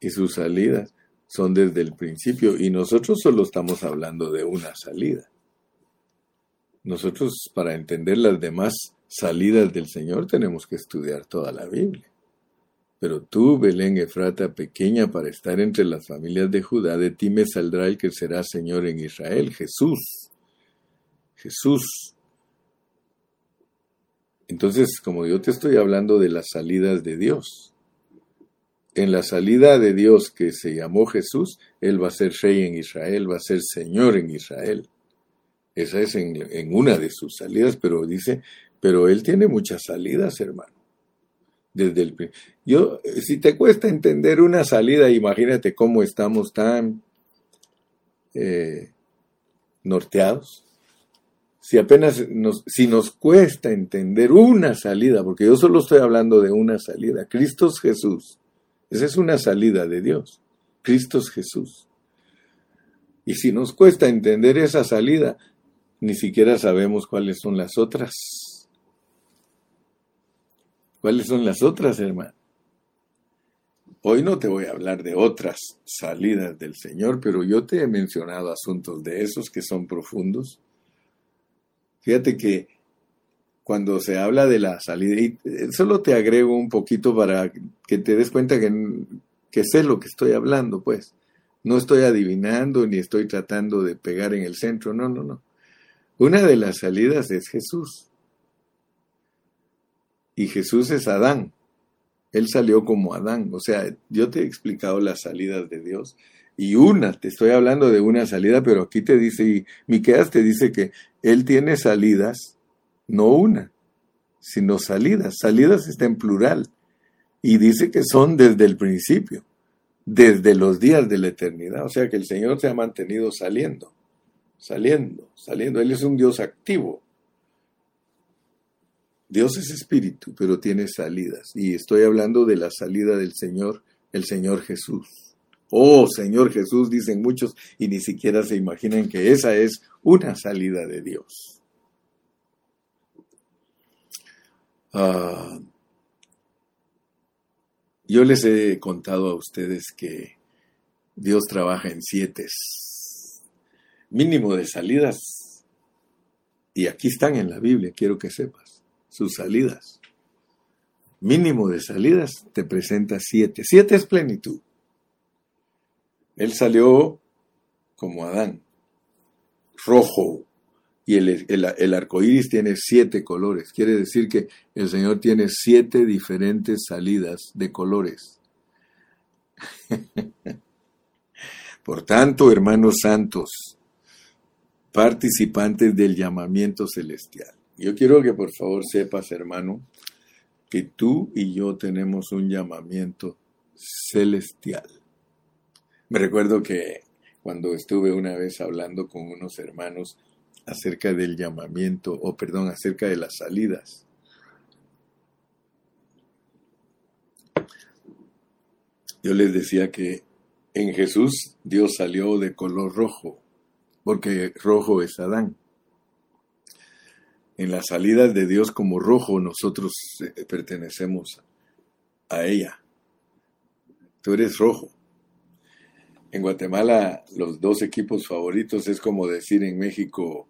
y sus salidas son desde el principio y nosotros solo estamos hablando de una salida. Nosotros para entender las demás salidas del Señor tenemos que estudiar toda la Biblia. Pero tú, Belén Efrata, pequeña para estar entre las familias de Judá, de ti me saldrá el que será Señor en Israel, Jesús. Jesús. Entonces, como yo te estoy hablando de las salidas de Dios, en la salida de Dios que se llamó Jesús, Él va a ser rey en Israel, va a ser Señor en Israel. Esa es en, una de sus salidas, pero dice, pero Él tiene muchas salidas, hermano. Desde el yo si te cuesta entender una salida imagínate cómo estamos tan eh, norteados. Si apenas nos si nos cuesta entender una salida porque yo solo estoy hablando de una salida Cristo es Jesús. Esa es una salida de Dios Cristo es Jesús. Y si nos cuesta entender esa salida ni siquiera sabemos cuáles son las otras ¿Cuáles son las otras, hermano? Hoy no te voy a hablar de otras salidas del Señor, pero yo te he mencionado asuntos de esos que son profundos. Fíjate que cuando se habla de la salida, y solo te agrego un poquito para que te des cuenta que, que sé lo que estoy hablando, pues. No estoy adivinando ni estoy tratando de pegar en el centro, no, no, no. Una de las salidas es Jesús y Jesús es Adán. Él salió como Adán. O sea, yo te he explicado las salidas de Dios. Y una, te estoy hablando de una salida, pero aquí te dice, y Miqueas te dice que Él tiene salidas, no una, sino salidas. Salidas está en plural. Y dice que son desde el principio, desde los días de la eternidad. O sea que el Señor se ha mantenido saliendo, saliendo, saliendo. Él es un Dios activo. Dios es espíritu, pero tiene salidas. Y estoy hablando de la salida del Señor, el Señor Jesús. Oh, Señor Jesús, dicen muchos, y ni siquiera se imaginan que esa es una salida de Dios. Ah, yo les he contado a ustedes que Dios trabaja en siete mínimo de salidas. Y aquí están en la Biblia, quiero que sepas sus salidas. Mínimo de salidas te presenta siete. Siete es plenitud. Él salió como Adán, rojo, y el, el, arco iris tiene siete colores. Quiere decir que el Señor tiene siete diferentes salidas de colores. Por tanto, hermanos santos, participantes del llamamiento celestial, yo quiero que por favor sepas, hermano, que tú y yo tenemos un llamamiento celestial. Me recuerdo que cuando estuve una vez hablando con unos hermanos acerca del llamamiento, o perdón, acerca de las salidas, yo les decía que en Jesús Dios salió de color rojo, porque rojo es Adán en las salidas de Dios como rojo, nosotros eh, pertenecemos a ella. Tú eres rojo. En Guatemala los dos equipos favoritos es como decir en México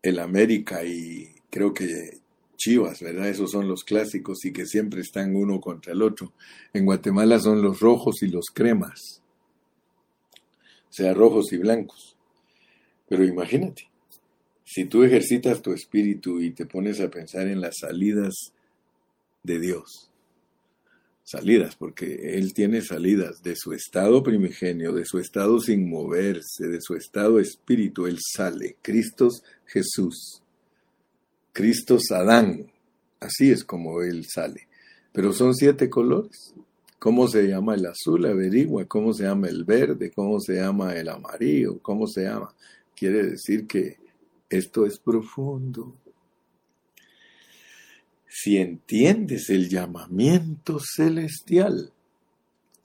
el América y creo que Chivas, ¿verdad? Esos son los clásicos y que siempre están uno contra el otro. En Guatemala son los rojos y los cremas, o sea, rojos y blancos. Pero imagínate, si tú ejercitas tu espíritu y te pones a pensar en las salidas de Dios, salidas, porque Él tiene salidas de su estado primigenio, de su estado sin moverse, de su estado espíritu, Él sale. Cristo Jesús, Cristo Adán, así es como Él sale. Pero son siete colores. ¿Cómo se llama el azul? Averigua. ¿Cómo se llama el verde? ¿Cómo se llama el amarillo? ¿Cómo se llama? Quiere decir que esto es profundo si entiendes el llamamiento celestial.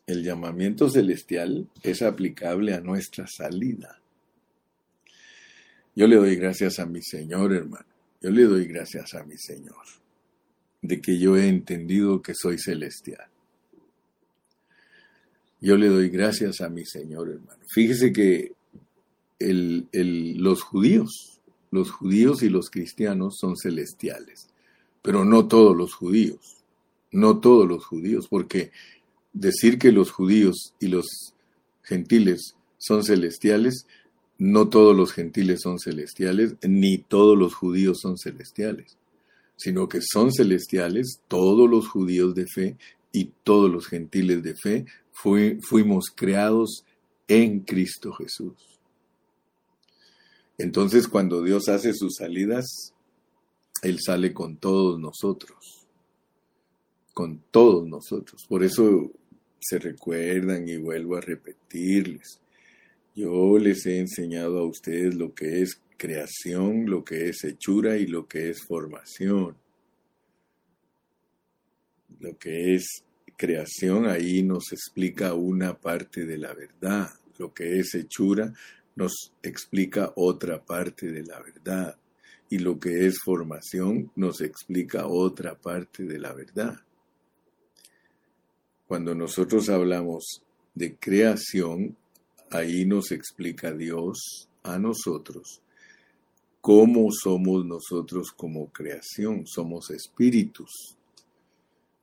El llamamiento celestial es aplicable a nuestra salida. Yo le doy gracias a mi Señor, hermano. Yo le doy gracias a mi Señor de que yo he entendido que soy celestial. Yo le doy gracias a mi Señor, hermano. Fíjese que los judíos, los judíos y los cristianos son celestiales pero no todos los judíos, no todos los judíos, porque decir que los judíos y los gentiles son celestiales, no todos los gentiles son celestiales, ni todos los judíos son celestiales, sino que son celestiales todos los judíos de fe y todos los gentiles de fe, fuimos creados en Cristo Jesús. Entonces cuando Dios hace sus salidas, él sale con todos nosotros, con todos nosotros. Por eso se recuerdan y vuelvo a repetirles. Yo les he enseñado a ustedes lo que es creación, lo que es hechura y lo que es formación. Lo que es creación ahí nos explica una parte de la verdad. Lo que es hechura nos explica otra parte de la verdad y lo que es formación nos explica otra parte de la verdad. Cuando nosotros hablamos de creación, ahí nos explica Dios a nosotros cómo somos nosotros como creación, somos espíritus.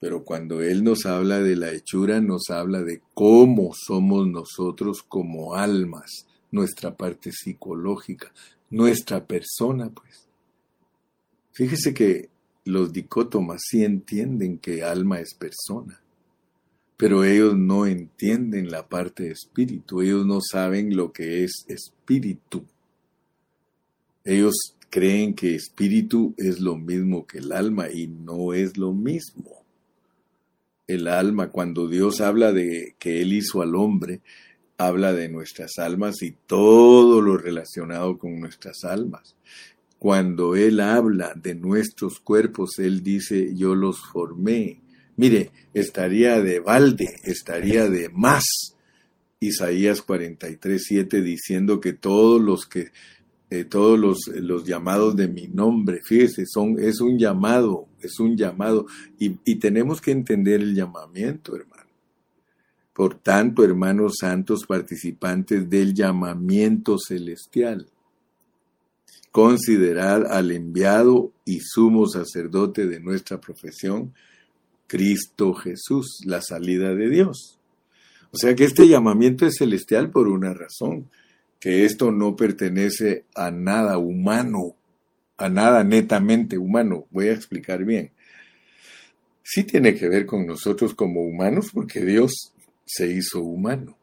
Pero cuando Él nos habla de la hechura, nos habla de cómo somos nosotros como almas, nuestra parte psicológica, nuestra persona, pues. Fíjese que los dicótomas sí entienden que alma es persona, pero ellos no entienden la parte de espíritu, ellos no saben lo que es espíritu. Ellos creen que espíritu es lo mismo que el alma y no es lo mismo. El alma, cuando Dios habla de que Él hizo al hombre, habla de nuestras almas y todo lo relacionado con nuestras almas. Cuando Él habla de nuestros cuerpos, Él dice, yo los formé. Mire, estaría de balde, estaría de más. Isaías 43, 7 diciendo que todos los que eh, todos los, los, llamados de mi nombre, fíjese, son, es un llamado, es un llamado, y, y tenemos que entender el llamamiento, hermano. Por tanto, hermanos santos, participantes del llamamiento celestial considerad al enviado y sumo sacerdote de nuestra profesión, Cristo Jesús, la salida de Dios. O sea que este llamamiento es celestial por una razón, que esto no pertenece a nada humano, a nada netamente humano. Voy a explicar bien. Sí tiene que ver con nosotros como humanos porque Dios se hizo humano.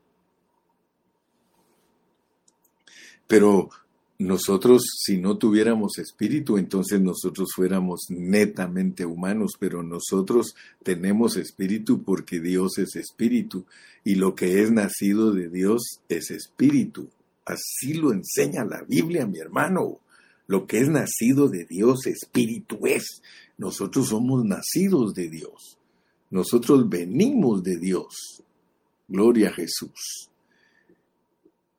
Pero nosotros, si no tuviéramos espíritu, entonces nosotros fuéramos netamente humanos, pero nosotros tenemos espíritu porque Dios es espíritu y lo que es nacido de Dios es espíritu. Así lo enseña la Biblia, mi hermano. Lo que es nacido de Dios, espíritu es. Nosotros somos nacidos de Dios. Nosotros venimos de Dios. Gloria a Jesús.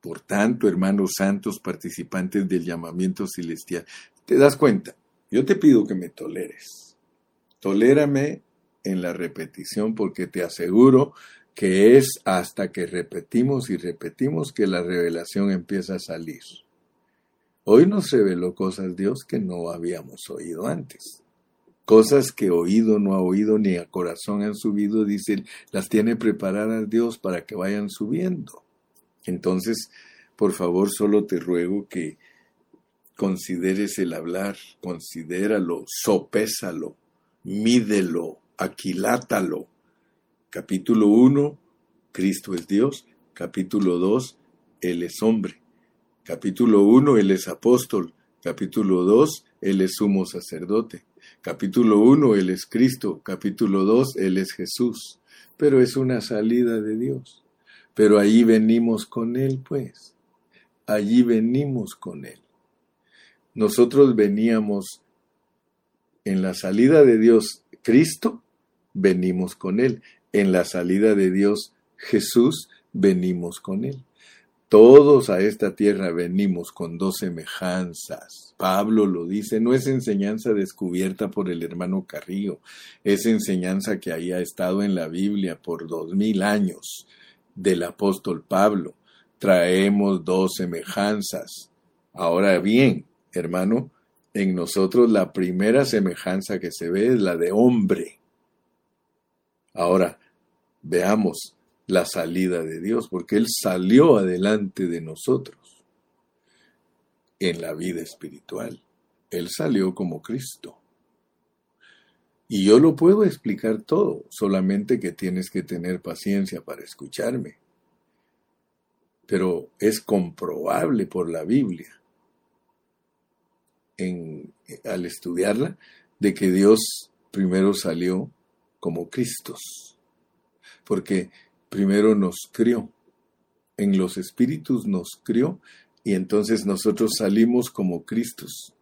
Por tanto, hermanos santos, participantes del llamamiento celestial, te das cuenta, yo te pido que me toleres. Tolérame en la repetición porque te aseguro que es hasta que repetimos y repetimos que la revelación empieza a salir. Hoy nos reveló cosas Dios que no habíamos oído antes. Cosas que oído no ha oído ni a corazón han subido, dice, las tiene preparadas Dios para que vayan subiendo. Entonces, por favor, solo te ruego que consideres el hablar, considéralo, sopésalo, mídelo, aquilátalo. Capítulo 1, Cristo es Dios. Capítulo 2, Él es hombre. Capítulo 1, Él es apóstol. Capítulo 2, Él es sumo sacerdote. Capítulo 1, Él es Cristo. Capítulo 2, Él es Jesús. Pero es una salida de Dios. Pero allí venimos con Él, pues. Allí venimos con Él. Nosotros veníamos en la salida de Dios Cristo, venimos con Él. En la salida de Dios Jesús, venimos con Él. Todos a esta tierra venimos con dos semejanzas. Pablo lo dice, no es enseñanza descubierta por el hermano Carrillo, es enseñanza que haya estado en la Biblia por dos mil años del apóstol Pablo. Traemos dos semejanzas. Ahora bien, hermano, en nosotros la primera semejanza que se ve es la de hombre. Ahora, veamos la salida de Dios, porque Él salió adelante de nosotros en la vida espiritual. Él salió como Cristo. Y yo lo puedo explicar todo, solamente que tienes que tener paciencia para escucharme. Pero es comprobable por la Biblia, en, al estudiarla, de que Dios primero salió como Cristos. Porque primero nos crió, en los espíritus nos crió y entonces nosotros salimos como Cristos.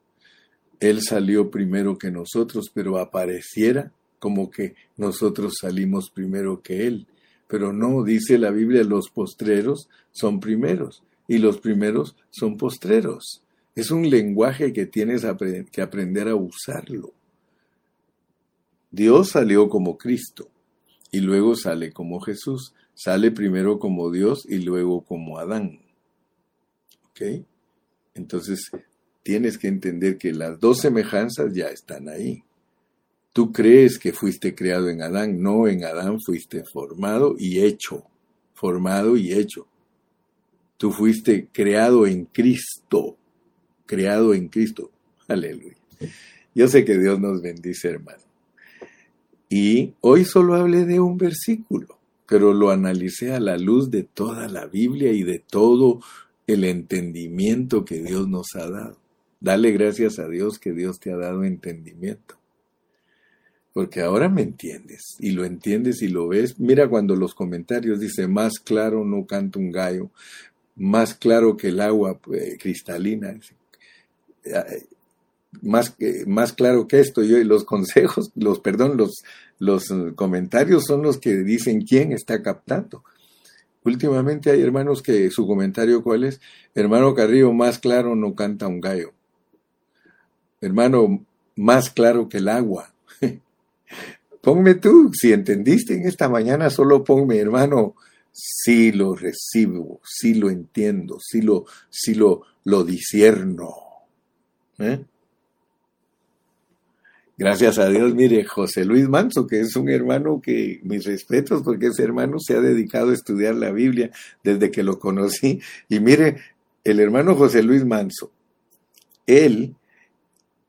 Él salió primero que nosotros, pero apareciera como que nosotros salimos primero que Él. Pero no, dice la Biblia, los postreros son primeros y los primeros son postreros. Es un lenguaje que tienes que aprender a usarlo. Dios salió como Cristo y luego sale como Jesús. Sale primero como Dios y luego como Adán. ¿Ok? Entonces, tienes que entender que las dos semejanzas ya están ahí. Tú crees que fuiste creado en Adán, no en Adán fuiste formado y hecho, formado y hecho. Tú fuiste creado en Cristo, creado en Cristo. Aleluya. Yo sé que Dios nos bendice, hermano. Y hoy solo hablé de un versículo, pero lo analicé a la luz de toda la Biblia y de todo el entendimiento que Dios nos ha dado. Dale gracias a Dios que Dios te ha dado entendimiento. Porque ahora me entiendes y lo entiendes y lo ves. Mira cuando los comentarios dicen más claro no canta un gallo, más claro que el agua eh, cristalina más, más claro que esto, yo y los consejos, los, perdón, los, los comentarios son los que dicen quién está captando. Últimamente hay hermanos que su comentario cuál es, hermano Carrillo, más claro no canta un gallo. Hermano, más claro que el agua. ponme tú, si entendiste en esta mañana, solo ponme, hermano, sí lo recibo, sí lo entiendo, sí lo, sí lo, lo disierno. ¿Eh? Gracias a Dios, mire, José Luis Manso, que es un hermano que, mis respetos, porque ese hermano se ha dedicado a estudiar la Biblia desde que lo conocí. Y mire, el hermano José Luis Manso, él,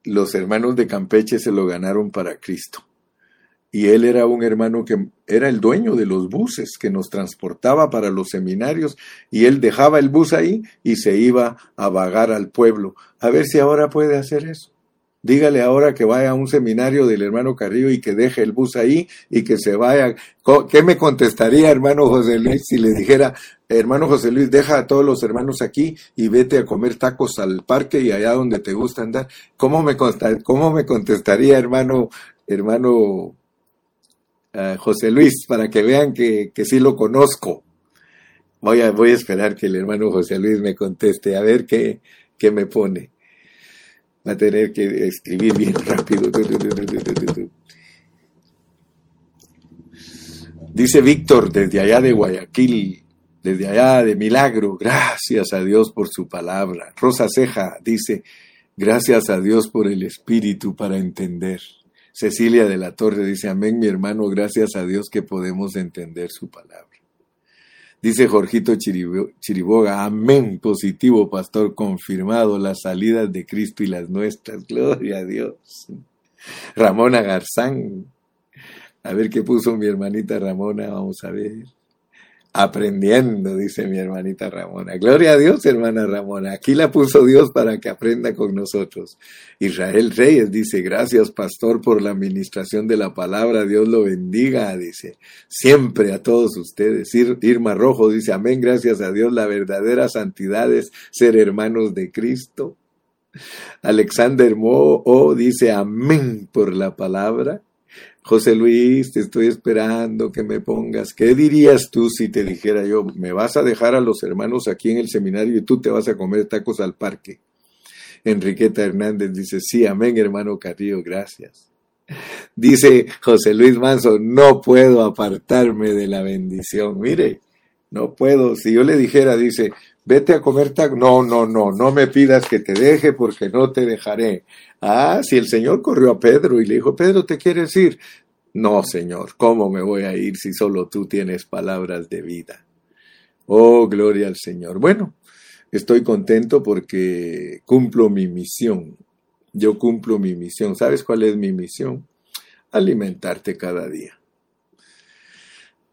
los hermanos de Campeche se lo ganaron para Cristo. Y él era un hermano que era el dueño de los buses que nos transportaba para los seminarios y él dejaba el bus ahí y se iba a vagar al pueblo. A ver si ahora puede hacer eso. Dígale ahora que vaya a un seminario del hermano Carrillo y que deje el bus ahí y que se vaya. ¿Qué me contestaría hermano José Luis si le dijera, hermano José Luis, deja a todos los hermanos aquí y vete a comer tacos al parque y allá donde te gusta andar? ¿Cómo me, cómo me contestaría hermano, hermano uh, José Luis para que vean que, que sí lo conozco? Voy a, voy a esperar que el hermano José Luis me conteste, a ver qué, qué me pone va a tener que escribir bien rápido. Dice Víctor desde allá de Guayaquil, desde allá de Milagro, gracias a Dios por su palabra. Rosa Ceja dice, gracias a Dios por el Espíritu para entender. Cecilia de la Torre dice, amén mi hermano, gracias a Dios que podemos entender su palabra. Dice Jorgito Chiriboga, amén, positivo, pastor, confirmado las salidas de Cristo y las nuestras, gloria a Dios. Ramona Garzán, a ver qué puso mi hermanita Ramona, vamos a ver aprendiendo, dice mi hermanita Ramona. Gloria a Dios, hermana Ramona. Aquí la puso Dios para que aprenda con nosotros. Israel Reyes dice, gracias pastor por la administración de la palabra. Dios lo bendiga, dice. Siempre a todos ustedes. Irma Rojo dice, amén, gracias a Dios. La verdadera santidad es ser hermanos de Cristo. Alexander Mo dice, amén por la palabra. José Luis, te estoy esperando que me pongas. ¿Qué dirías tú si te dijera yo, me vas a dejar a los hermanos aquí en el seminario y tú te vas a comer tacos al parque? Enriqueta Hernández dice, sí, amén, hermano Carrillo, gracias. Dice José Luis Manso, no puedo apartarme de la bendición. Mire, no puedo. Si yo le dijera, dice, vete a comer tacos. No, no, no, no me pidas que te deje porque no te dejaré. Ah, si el Señor corrió a Pedro y le dijo, Pedro, ¿te quieres ir? No, Señor, ¿cómo me voy a ir si solo tú tienes palabras de vida? Oh, gloria al Señor. Bueno, estoy contento porque cumplo mi misión. Yo cumplo mi misión. ¿Sabes cuál es mi misión? Alimentarte cada día.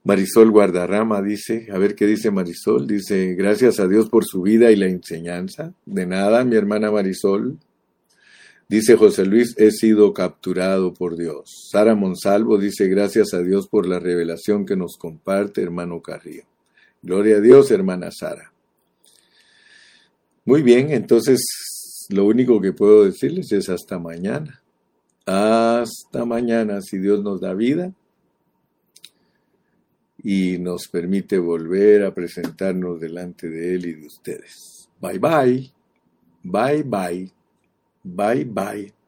Marisol Guardarrama dice, a ver qué dice Marisol, dice, gracias a Dios por su vida y la enseñanza. De nada, mi hermana Marisol. Dice José Luis, he sido capturado por Dios. Sara Monsalvo dice, gracias a Dios por la revelación que nos comparte, hermano Carrillo. Gloria a Dios, hermana Sara. Muy bien, entonces lo único que puedo decirles es hasta mañana. Hasta mañana, si Dios nos da vida y nos permite volver a presentarnos delante de Él y de ustedes. Bye bye. Bye bye. Bye bye.